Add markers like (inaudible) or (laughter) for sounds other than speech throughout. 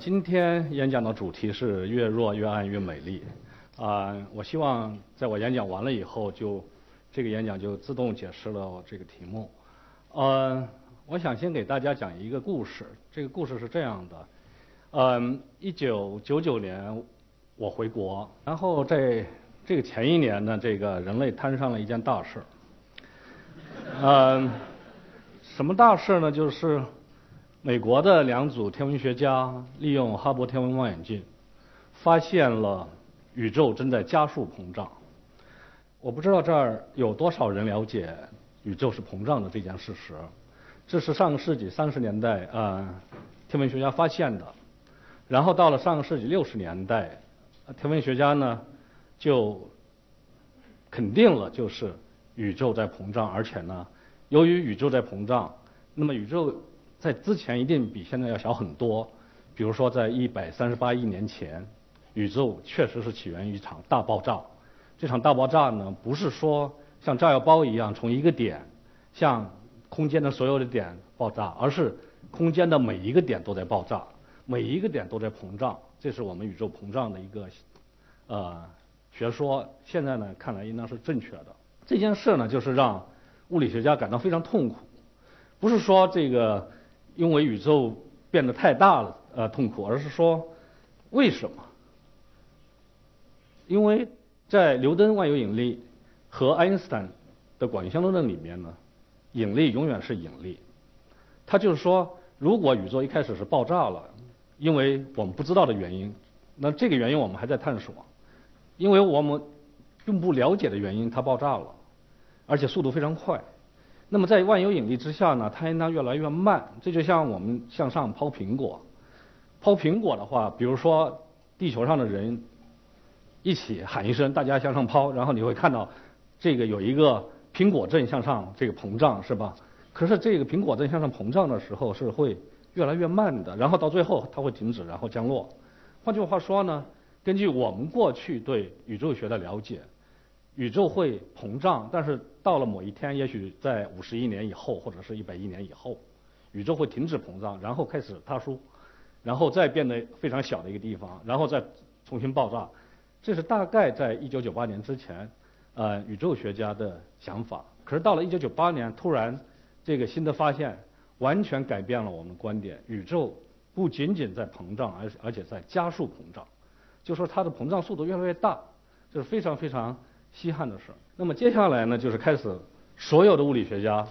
今天演讲的主题是越弱越暗越美丽，啊，我希望在我演讲完了以后，就这个演讲就自动解释了这个题目，嗯，我想先给大家讲一个故事，这个故事是这样的，嗯，一九九九年我回国，然后在这个前一年呢，这个人类摊上了一件大事，嗯，什么大事呢？就是美国的两组天文学家利用哈勃天文望远镜，发现了宇宙正在加速膨胀。我不知道这儿有多少人了解宇宙是膨胀的这件事实。这是上个世纪三十年代啊，天文学家发现的。然后到了上个世纪六十年代，天文学家呢就肯定了，就是宇宙在膨胀，而且呢，由于宇宙在膨胀，那么宇宙在之前一定比现在要小很多。比如说，在一百三十八亿年前，宇宙确实是起源于一场大爆炸。这场大爆炸呢，不是说像炸药包一样从一个点向空间的所有的点爆炸，而是空间的每一个点都在爆炸，每一个点都在膨胀。这是我们宇宙膨胀的一个呃学说。现在呢，看来应当是正确的。这件事呢，就是让物理学家感到非常痛苦。不是说这个因为宇宙变得太大了呃痛苦，而是说为什么？因为在牛顿万有引力和爱因斯坦的广义相对论里面呢，引力永远是引力。他就是说，如果宇宙一开始是爆炸了，因为我们不知道的原因，那这个原因我们还在探索，因为我们并不了解的原因，它爆炸了，而且速度非常快。那么在万有引力之下呢，它应当越来越慢。这就像我们向上抛苹果，抛苹果的话，比如说地球上的人一起喊一声，大家向上抛，然后你会看到这个有一个苹果阵向上这个膨胀，是吧？可是这个苹果阵向上膨胀的时候是会越来越慢的，然后到最后它会停止，然后降落。换句话说呢，根据我们过去对宇宙学的了解，宇宙会膨胀，但是到了某一天，也许在五十亿年以后，或者是一百亿年以后，宇宙会停止膨胀，然后开始塌缩，然后再变得非常小的一个地方，然后再重新爆炸。这是大概在一九九八年之前，呃，宇宙学家的想法。可是到了一九九八年，突然这个新的发现完全改变了我们观点。宇宙不仅仅在膨胀，而而且在加速膨胀，就说它的膨胀速度越来越大，这是非常非常稀罕的事儿。那么接下来呢，就是开始所有的物理学家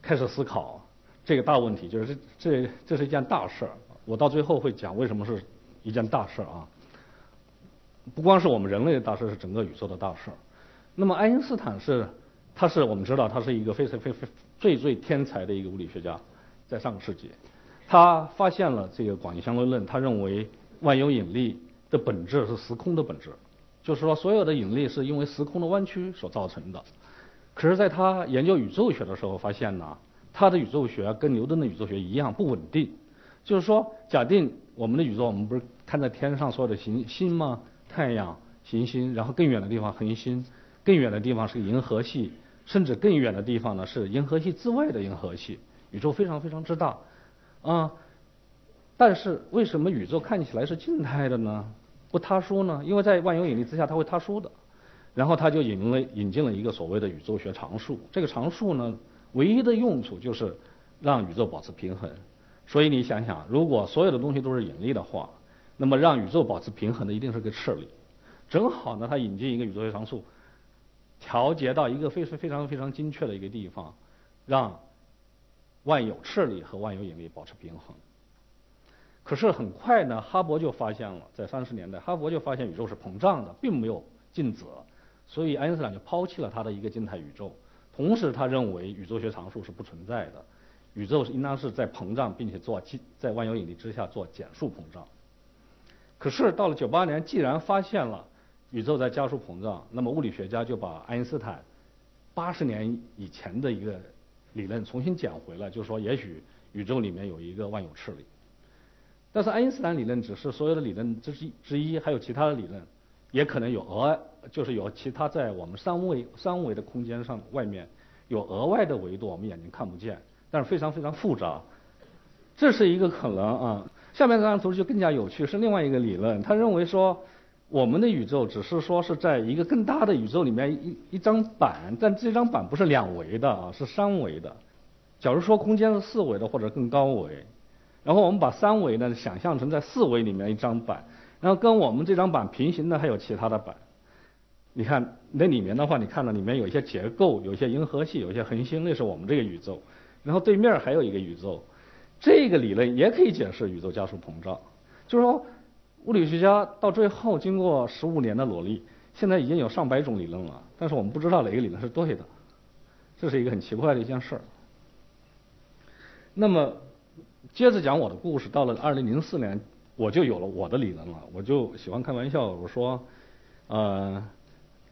开始思考这个大问题，就是这这这是一件大事儿。我到最后会讲为什么是一件大事儿啊。不光是我们人类的大事，是整个宇宙的大事儿。那么爱因斯坦是，他是我们知道他是一个非常非非最最天才的一个物理学家，在上个世纪，他发现了这个广义相对论，他认为万有引力的本质是时空的本质，就是说所有的引力是因为时空的弯曲所造成的。可是，在他研究宇宙学的时候，发现呢，他的宇宙学跟牛顿的宇宙学一样不稳定。就是说，假定我们的宇宙，我们不是看在天上所有的行星吗？太阳、行星，然后更远的地方恒星，更远的地方是银河系，甚至更远的地方呢是银河系之外的银河系。宇宙非常非常之大，啊，但是为什么宇宙看起来是静态的呢？不塌缩呢？因为在万有引力之下，它会塌缩的。然后他就引了引进了一个所谓的宇宙学常数。这个常数呢，唯一的用处就是让宇宙保持平衡。所以你想想，如果所有的东西都是引力的话，那么让宇宙保持平衡的一定是个斥力。正好呢，他引进一个宇宙学常数，调节到一个非常非常非常精确的一个地方，让万有斥力和万有引力保持平衡。可是很快呢，哈勃就发现了，在三十年代，哈勃就发现宇宙是膨胀的，并没有静止。所以爱因斯坦就抛弃了他的一个静态宇宙，同时他认为宇宙学常数是不存在的，宇宙是应当是在膨胀，并且做在万有引力之下做减速膨胀。可是到了九八年，既然发现了宇宙在加速膨胀，那么物理学家就把爱因斯坦八十年以前的一个理论重新捡回来，就说也许宇宙里面有一个万有斥力。但是爱因斯坦理论只是所有的理论之一之一，还有其他的理论。也可能有额外，就是有其他在我们三维三维的空间上外面有额外的维度，我们眼睛看不见，但是非常非常复杂。这是一个可能啊。下面这张图就更加有趣，是另外一个理论，他认为说我们的宇宙只是说是在一个更大的宇宙里面一一张板，但这张板不是两维的啊，是三维的。假如说空间是四维的或者更高维，然后我们把三维呢想象成在四维里面一张板，然后跟我们这张板平行的还有其他的板。你看那里面的话，你看到里面有一些结构，有一些银河系，有一些恒星，那是我们这个宇宙。然后对面还有一个宇宙。这个理论也可以解释宇宙加速膨胀，就是说，物理学家到最后经过十五年的努力，现在已经有上百种理论了，但是我们不知道哪个理论是对的，这是一个很奇怪的一件事儿。那么，接着讲我的故事，到了二零零四年，我就有了我的理论了。我就喜欢开玩笑，我说，呃，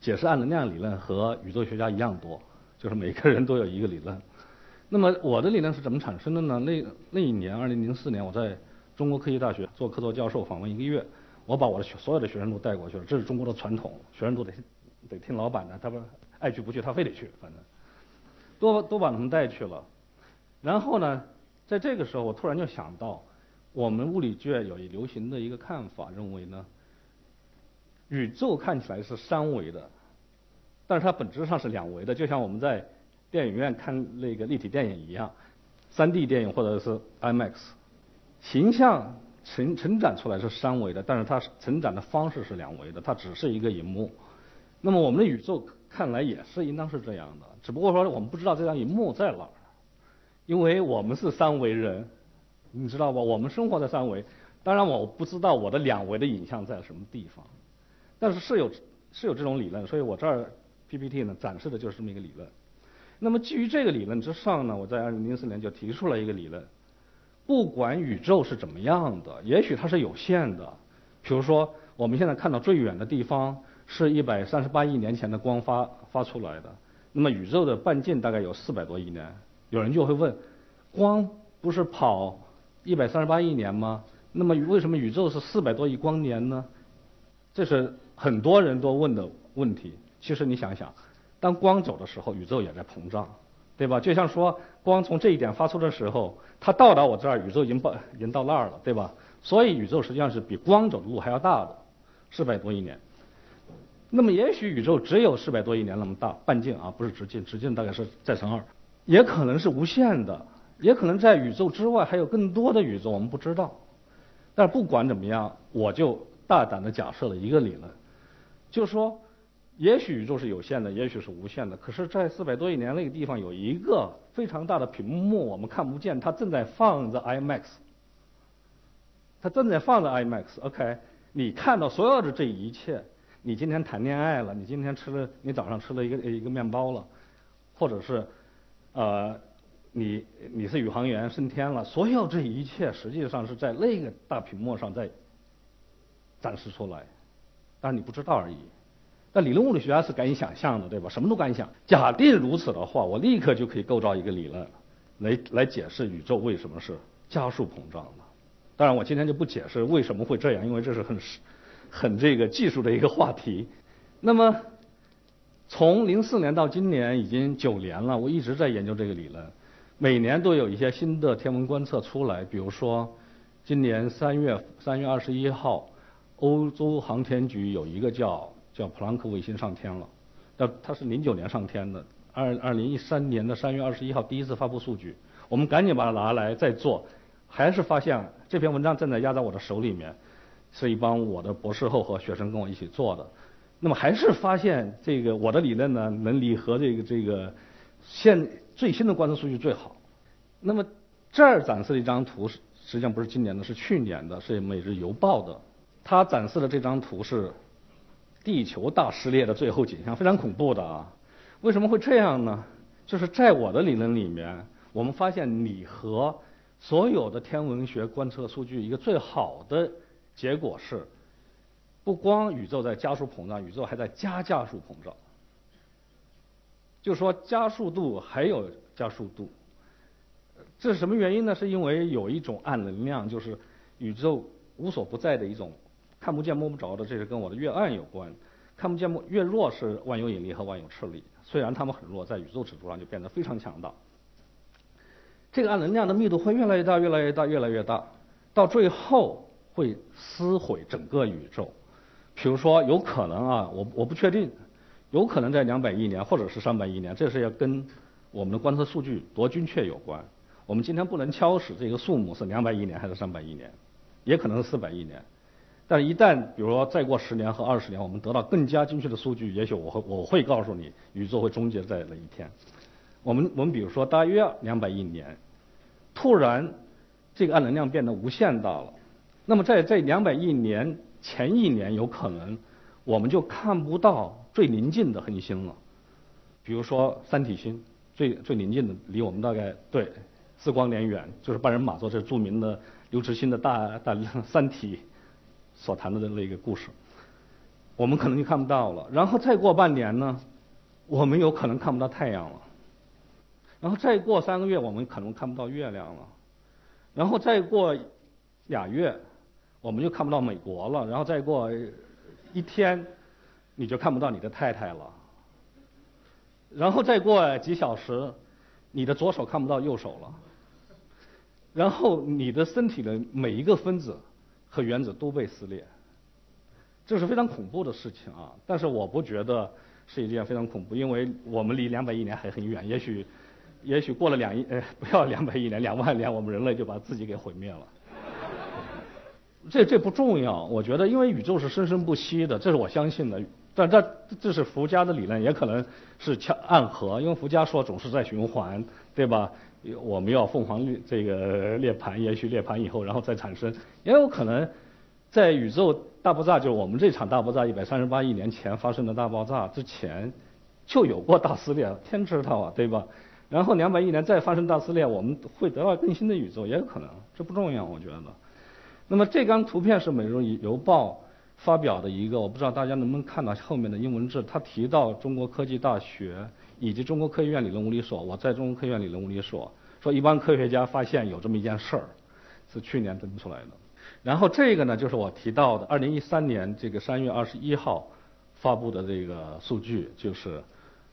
解释暗能量理论和宇宙学家一样多，就是每个人都有一个理论。那么我的理论是怎么产生的呢？那那一年，二零零四年，我在中国科技大学做客座教授，访问一个月，我把我的学所有的学生都带过去了。这是中国的传统，学生都得得听老板的，他不爱去不去，他非得去，反正都都把他们带去了。然后呢，在这个时候，我突然就想到，我们物理界有一流行的一个看法，认为呢，宇宙看起来是三维的，但是它本质上是两维的，就像我们在。电影院看那个立体电影一样，三 D 电影或者是 IMAX，形象成成长出来是三维的，但是它成长的方式是两维的，它只是一个荧幕。那么我们的宇宙看来也是应当是这样的，只不过说我们不知道这张荧幕在哪儿，因为我们是三维人，你知道吧？我们生活在三维，当然我不知道我的两维的影像在什么地方，但是是有是有这种理论，所以我这儿 PPT 呢展示的就是这么一个理论。那么基于这个理论之上呢，我在二零零四年就提出了一个理论，不管宇宙是怎么样的，也许它是有限的。比如说，我们现在看到最远的地方是一百三十八亿年前的光发发出来的，那么宇宙的半径大概有四百多亿年。有人就会问，光不是跑一百三十八亿年吗？那么为什么宇宙是四百多亿光年呢？这是很多人都问的问题。其实你想想。当光走的时候，宇宙也在膨胀，对吧？就像说，光从这一点发出的时候，它到达我这儿，宇宙已经到已经到那儿了，对吧？所以宇宙实际上是比光走的路还要大的，四百多亿年。那么也许宇宙只有四百多亿年那么大，半径啊，不是直径，直径大概是再乘二，也可能是无限的，也可能在宇宙之外还有更多的宇宙，我们不知道。但是不管怎么样，我就大胆的假设了一个理论，就是说。也许宇宙是有限的，也许是无限的。可是，在四百多亿年那个地方有一个非常大的屏幕，我们看不见，它正在放着 IMAX。它正在放着 IMAX。OK，你看到所有的这一切，你今天谈恋爱了，你今天吃了，你早上吃了一个一个面包了，或者是，呃，你你是宇航员升天了，所有这一切实际上是在那个大屏幕上在展示出来，但是你不知道而已。但理论物理学家是敢于想象的，对吧？什么都敢想。假定如此的话，我立刻就可以构造一个理论，来来解释宇宙为什么是加速膨胀的。当然，我今天就不解释为什么会这样，因为这是很很这个技术的一个话题。那么，从零四年到今年已经九年了，我一直在研究这个理论，每年都有一些新的天文观测出来。比如说，今年三月三月二十一号，欧洲航天局有一个叫。叫普朗克卫星上天了，那它是零九年上天的，二二零一三年的三月二十一号第一次发布数据，我们赶紧把它拿来再做，还是发现这篇文章正在压在我的手里面，是一帮我的博士后和学生跟我一起做的，那么还是发现这个我的理论呢能离合这个这个现最新的观测数据最好，那么这儿展示的一张图是实际上不是今年的，是去年的，是《每日邮报》的，它展示的这张图是。地球大撕裂的最后景象非常恐怖的啊！为什么会这样呢？就是在我的理论里面，我们发现拟合所有的天文学观测数据一个最好的结果是，不光宇宙在加速膨胀，宇宙还在加加速膨胀。就说加速度还有加速度，这是什么原因呢？是因为有一种暗能量，就是宇宙无所不在的一种。看不见摸不着的，这是跟我的越暗有关。看不见摸越弱是万有引力和万有斥力，虽然它们很弱，在宇宙尺度上就变得非常强大。这个暗能量的密度会越来越大，越来越大，越来越大。到最后会撕毁整个宇宙。比如说，有可能啊，我我不确定，有可能在两百亿年或者是三百亿年，这是要跟我们的观测数据多精确有关。我们今天不能敲死这个数目是两百亿年还是三百亿年，也可能是四百亿年。但是，一旦比如说再过十年和二十年，我们得到更加精确的数据，也许我会我会告诉你，宇宙会终结在哪一天。我们我们比如说，大约两百亿年，突然这个暗能量变得无限大了，那么在这两百亿年前一年，有可能我们就看不到最临近的恒星了。比如说三体星，最最临近的离我们大概对四光年远，就是半人马座这著名的刘慈欣的大大三体。所谈的那个故事，我们可能就看不到了。然后再过半年呢，我们有可能看不到太阳了。然后再过三个月，我们可能看不到月亮了。然后再过俩月，我们就看不到美国了。然后再过一天，你就看不到你的太太了。然后再过几小时，你的左手看不到右手了。然后你的身体的每一个分子。和原子都被撕裂，这是非常恐怖的事情啊！但是我不觉得是一件非常恐怖，因为我们离两百亿年还很远，也许，也许过了两亿，呃，不要两百亿年，两万年，我们人类就把自己给毁灭了。这这不重要，我觉得，因为宇宙是生生不息的，这是我相信的。但这这是佛家的理论，也可能是恰暗合，因为佛家说总是在循环，对吧？我们要凤凰这个涅盘，也许涅盘以后，然后再产生，也有可能在宇宙大爆炸，就是我们这场大爆炸一百三十八亿年前发生的大爆炸之前，就有过大撕裂，天知道啊，对吧？然后两百亿年再发生大撕裂，我们会得到更新的宇宙，也有可能，这不重要，我觉得。那么这张图片是《每日邮报》发表的一个，我不知道大家能不能看到后面的英文字，它提到中国科技大学。以及中国科学院理论物理所，我在中国科学院理论物理所说，一帮科学家发现有这么一件事儿，是去年登出来的。然后这个呢，就是我提到的，二零一三年这个三月二十一号发布的这个数据，就是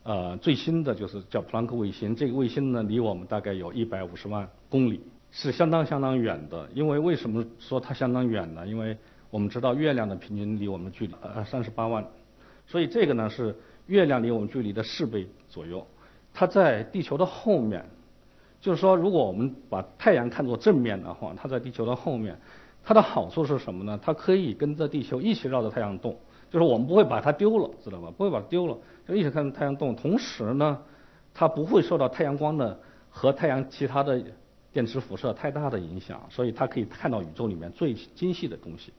呃最新的就是叫普朗克卫星。这个卫星呢，离我们大概有一百五十万公里，是相当相当远的。因为为什么说它相当远呢？因为我们知道月亮的平均离我们距离呃三十八万，所以这个呢是。月亮离我们距离的四倍左右，它在地球的后面，就是说，如果我们把太阳看作正面的话，它在地球的后面，它的好处是什么呢？它可以跟着地球一起绕着太阳动，就是我们不会把它丢了，知道吧？不会把它丢了，就一起看着太阳动。同时呢，它不会受到太阳光的和太阳其他的电磁辐射太大的影响，所以它可以看到宇宙里面最精细的东西。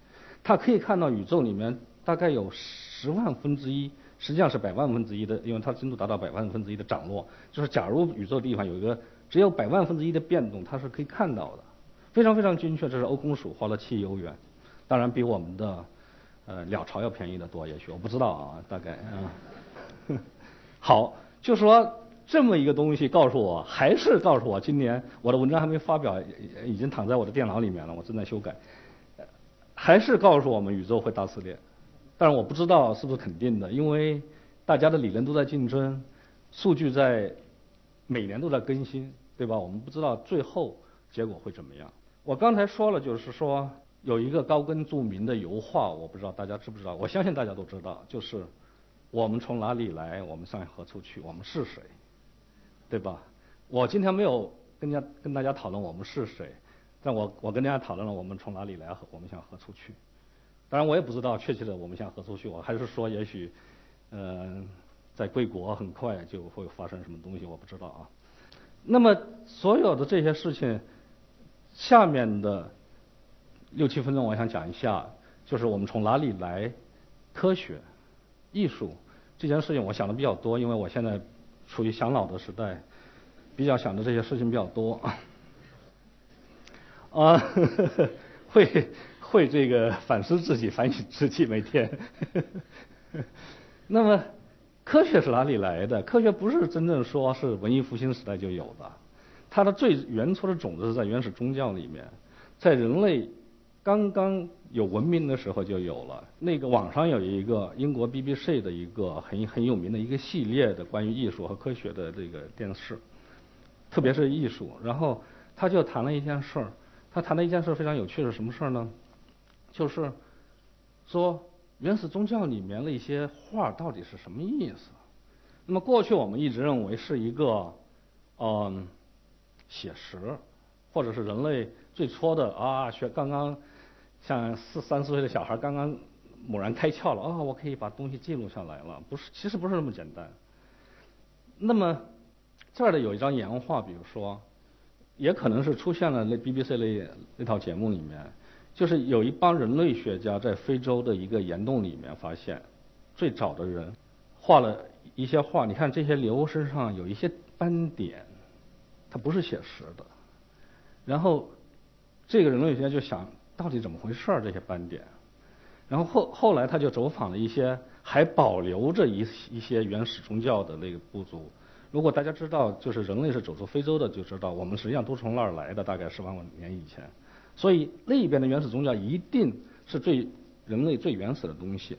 它可以看到宇宙里面大概有十万分之一。实际上是百万分之一的，因为它精度达到百万分之一的涨落，就是假如宇宙地方有一个只有百万分之一的变动，它是可以看到的，非常非常精确。这是欧空署花了七亿欧元，当然比我们的呃鸟巢要便宜的多，也许我不知道啊，大概啊。(laughs) 好，就说这么一个东西告诉我，还是告诉我，今年我的文章还没发表，已经躺在我的电脑里面了，我正在修改，还是告诉我们宇宙会大撕裂。但是我不知道是不是肯定的，因为大家的理论都在竞争，数据在每年都在更新，对吧？我们不知道最后结果会怎么样。我刚才说了，就是说有一个高更著名的油画，我不知道大家知不知道，我相信大家都知道，就是我们从哪里来，我们向何处去，我们是谁，对吧？我今天没有跟家跟大家讨论我们是谁，但我我跟大家讨论了我们从哪里来和我们向何处去。当然，我也不知道确切的我们向何处去。我还是说，也许，嗯，在贵国很快就会发生什么东西，我不知道啊。那么，所有的这些事情，下面的六七分钟，我想讲一下，就是我们从哪里来，科学、艺术这件事情，我想的比较多，因为我现在处于想老的时代，比较想的这些事情比较多。(laughs) 啊，呵 (laughs) 呵会。会这个反思自己、反省自己，每天。呵 (laughs) 呵那么，科学是哪里来的？科学不是真正说是文艺复兴时代就有的，它的最原初的种子是在原始宗教里面，在人类刚刚有文明的时候就有了。那个网上有一个英国 BBC 的一个很很有名的一个系列的关于艺术和科学的这个电视，特别是艺术。然后他就谈了一件事儿。他谈的一件事非常有趣，是什么事儿呢？就是说原始宗教里面的一些画到底是什么意思？那么过去我们一直认为是一个嗯写实，或者是人类最初的啊学刚刚像四三四岁的小孩刚刚猛然开窍了啊，我可以把东西记录下来了，不是，其实不是那么简单。那么这儿的有一张岩画，比如说，也可能是出现了那 BBC 那那套节目里面，就是有一帮人类学家在非洲的一个岩洞里面发现，最早的人画了一些画，你看这些牛身上有一些斑点，它不是写实的。然后这个人类学家就想，到底怎么回事儿这些斑点？然后后后来他就走访了一些。还保留着一一些原始宗教的那个部族。如果大家知道，就是人类是走出非洲的，就知道我们实际上都从那儿来的，大概十万万年以前。所以那边的原始宗教一定是最人类最原始的东西。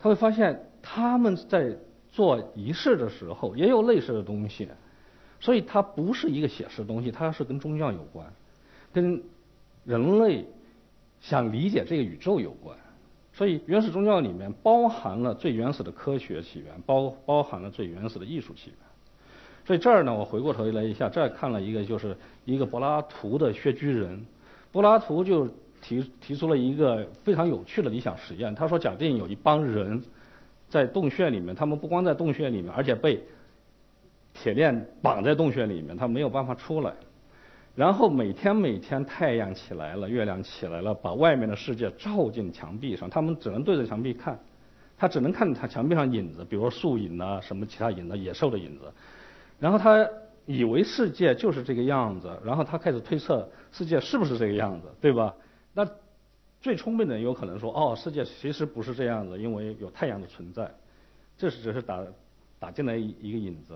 他会发现他们在做仪式的时候也有类似的东西，所以它不是一个写实的东西，它是跟宗教有关，跟人类想理解这个宇宙有关。所以，原始宗教里面包含了最原始的科学起源，包包含了最原始的艺术起源。所以这儿呢，我回过头来一下，这儿看了一个，就是一个柏拉图的穴居人。柏拉图就提提出了一个非常有趣的理想实验。他说，假定有一帮人在洞穴里面，他们不光在洞穴里面，而且被铁链绑在洞穴里面，他没有办法出来。然后每天每天太阳起来了，月亮起来了，把外面的世界照进墙壁上，他们只能对着墙壁看，他只能看他墙壁上影子，比如说树影啊，什么其他影子，野兽的影子。然后他以为世界就是这个样子，然后他开始推测世界是不是这个样子，对吧？那最聪明的人有可能说，哦，世界其实不是这样子，因为有太阳的存在，这是只是打打进来一个影子。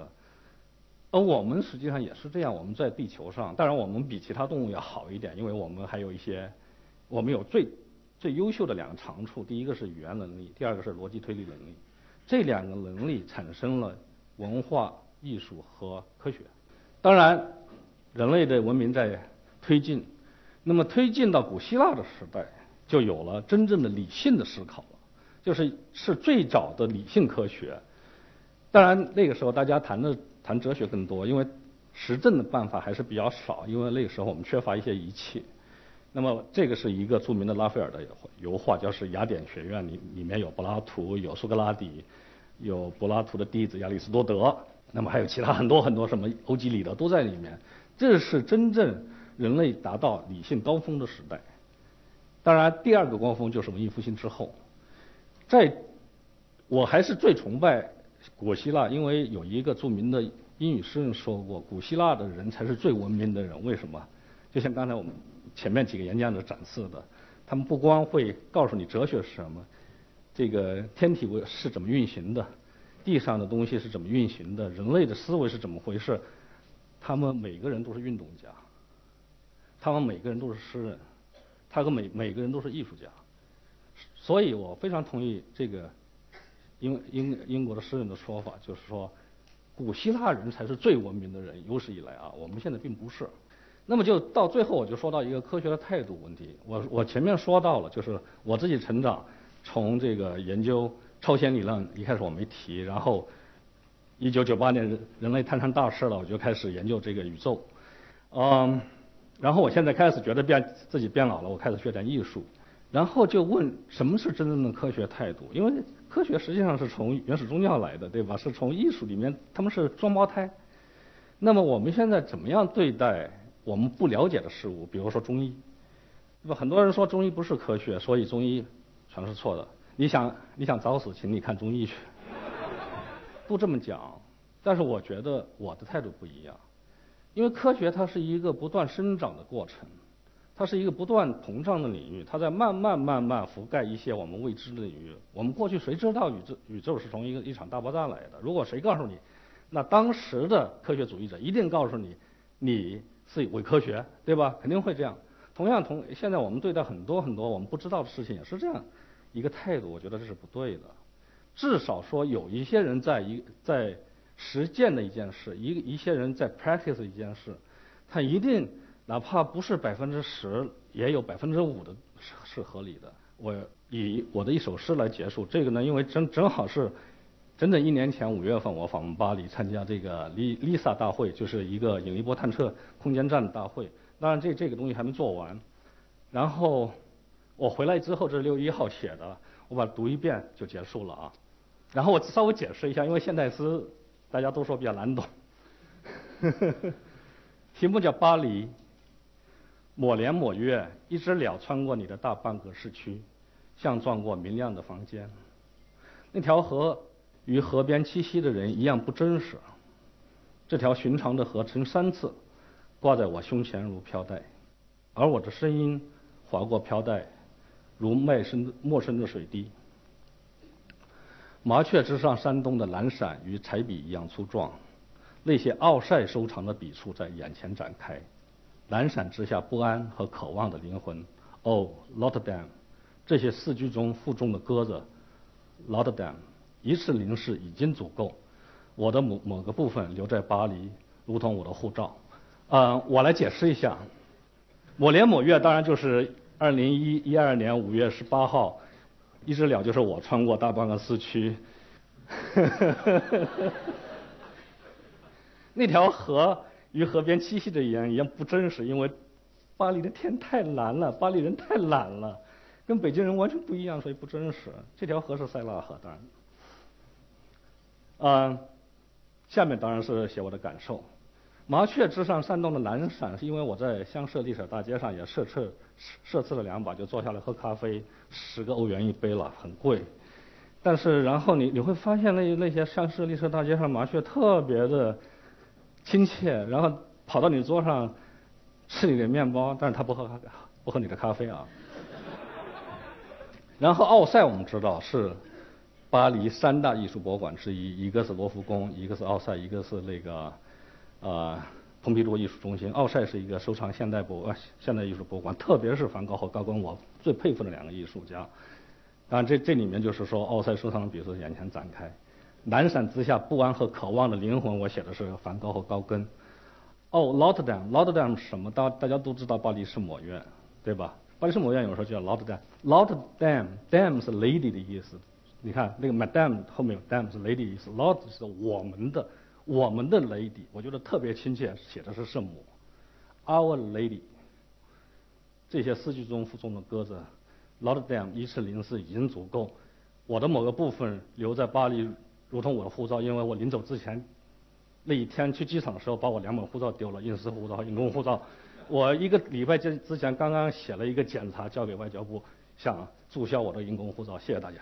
而我们实际上也是这样，我们在地球上，当然我们比其他动物要好一点，因为我们还有一些，我们有最最优秀的两个长处，第一个是语言能力，第二个是逻辑推理能力，这两个能力产生了文化艺术和科学。当然，人类的文明在推进，那么推进到古希腊的时代，就有了真正的理性的思考了，就是是最早的理性科学。当然那个时候大家谈的。谈哲学更多，因为实证的办法还是比较少，因为那个时候我们缺乏一些仪器。那么这个是一个著名的拉斐尔的油画，就是雅典学院里里面有柏拉图，有苏格拉底，有柏拉图的弟子亚里士多德，那么还有其他很多很多什么欧几里得都在里面。这是真正人类达到理性高峰的时代。当然，第二个高峰就是文艺复兴之后。在，我还是最崇拜。古希腊，因为有一个著名的英语诗人说过，古希腊的人才是最文明的人。为什么？就像刚才我们前面几个演讲者展示的，他们不光会告诉你哲学是什么，这个天体为是怎么运行的，地上的东西是怎么运行的，人类的思维是怎么回事，他们每个人都是运动家，他们每个人都是诗人，他和每每个人都是艺术家。所以我非常同意这个。英英英国的诗人的说法就是说，古希腊人才是最文明的人，有史以来啊，我们现在并不是。那么就到最后，我就说到一个科学的态度问题。我我前面说到了，就是我自己成长，从这个研究超弦理论一开始我没提，然后一九九八年人人类摊上大事了，我就开始研究这个宇宙，嗯，然后我现在开始觉得变自己变老了，我开始学点艺术，然后就问什么是真正的科学态度，因为。科学实际上是从原始宗教来的，对吧？是从艺术里面，他们是双胞胎。那么我们现在怎么样对待我们不了解的事物？比如说中医，对吧？很多人说中医不是科学，所以中医全是错的。你想你想找死，请你看中医去。(laughs) 都这么讲，但是我觉得我的态度不一样，因为科学它是一个不断生长的过程。它是一个不断膨胀的领域，它在慢慢慢慢覆盖一些我们未知的领域。我们过去谁知道宇宙宇宙是从一个一场大爆炸来的？如果谁告诉你，那当时的科学主义者一定告诉你，你是伪科学，对吧？肯定会这样。同样，同现在我们对待很多很多我们不知道的事情也是这样一个态度，我觉得这是不对的。至少说有一些人在一在实践的一件事，一一些人在 practice 一件事，他一定。哪怕不是百分之十，也有百分之五的是是合理的。我以我的一首诗来结束。这个呢，因为正正好是，整整一年前五月份，我访问巴黎参加这个 Lisa 大会，就是一个引力波探测空间站大会。当然，这这个东西还没做完。然后我回来之后，这是六月一号写的，我把它读一遍就结束了啊。然后我稍微解释一下，因为现代诗大家都说比较难懂。(laughs) 题目叫巴黎。某年某月，一只鸟穿过你的大半个市区，像撞过明亮的房间。那条河与河边栖息的人一样不真实。这条寻常的河曾三次挂在我胸前如飘带，而我的声音划过飘带，如陌生陌生的水滴。麻雀之上山东的蓝闪与彩笔一样粗壮，那些奥赛收藏的笔触在眼前展开。蓝闪之下不安和渴望的灵魂，Oh Rotterdam，这些四句中负重的鸽子，Rotterdam，一次凝视已经足够。我的某某个部分留在巴黎，如同我的护照。嗯，我来解释一下。某年某月当然就是二零一一二年五月十八号，一只鸟就是我穿过大半个市区。(laughs) 那条河。与河边栖息的人一样不真实，因为巴黎的天太蓝了，巴黎人太懒了，跟北京人完全不一样，所以不真实。这条河是塞纳河，当然。嗯，下面当然是写我的感受。麻雀之上扇动的蓝闪，是因为我在香榭丽舍大街上也设测设置了两把，就坐下来喝咖啡，十个欧元一杯了，很贵。但是然后你你会发现那那些香榭丽舍大街上麻雀特别的。亲切，然后跑到你桌上吃你的面包，但是他不喝咖不喝你的咖啡啊。然后奥赛我们知道是巴黎三大艺术博物馆之一，一个是罗浮宫，一个是奥赛，一个是那个呃蓬皮杜艺术中心。奥赛是一个收藏现代博现代艺术博物馆，特别是梵高和高更，我最佩服的两个艺术家。当然这这里面就是说奥赛收藏的比如说眼前展开。懒散之下不安和渴望的灵魂，我写的是梵高和高更。哦，Lotterdam，Lotterdam 什么？大大家都知道巴黎圣母院，对吧？巴黎圣母院有时候叫 Lotterdam，Lotterdam，dam 是 lady 的意思。你看那个 Madame 后面有 dam 是 lady 意思，Lot 是我们的，我们的 lady，我觉得特别亲切，写的是圣母，Our Lady。这些诗句中附中的鸽子，Lotterdam 一次零四已经足够，我的某个部分留在巴黎。如同我的护照，因为我临走之前那一天去机场的时候，把我两本护照丢了，印师护照和因公护照。我一个礼拜之之前刚刚写了一个检查，交给外交部，想注销我的因公护照。谢谢大家。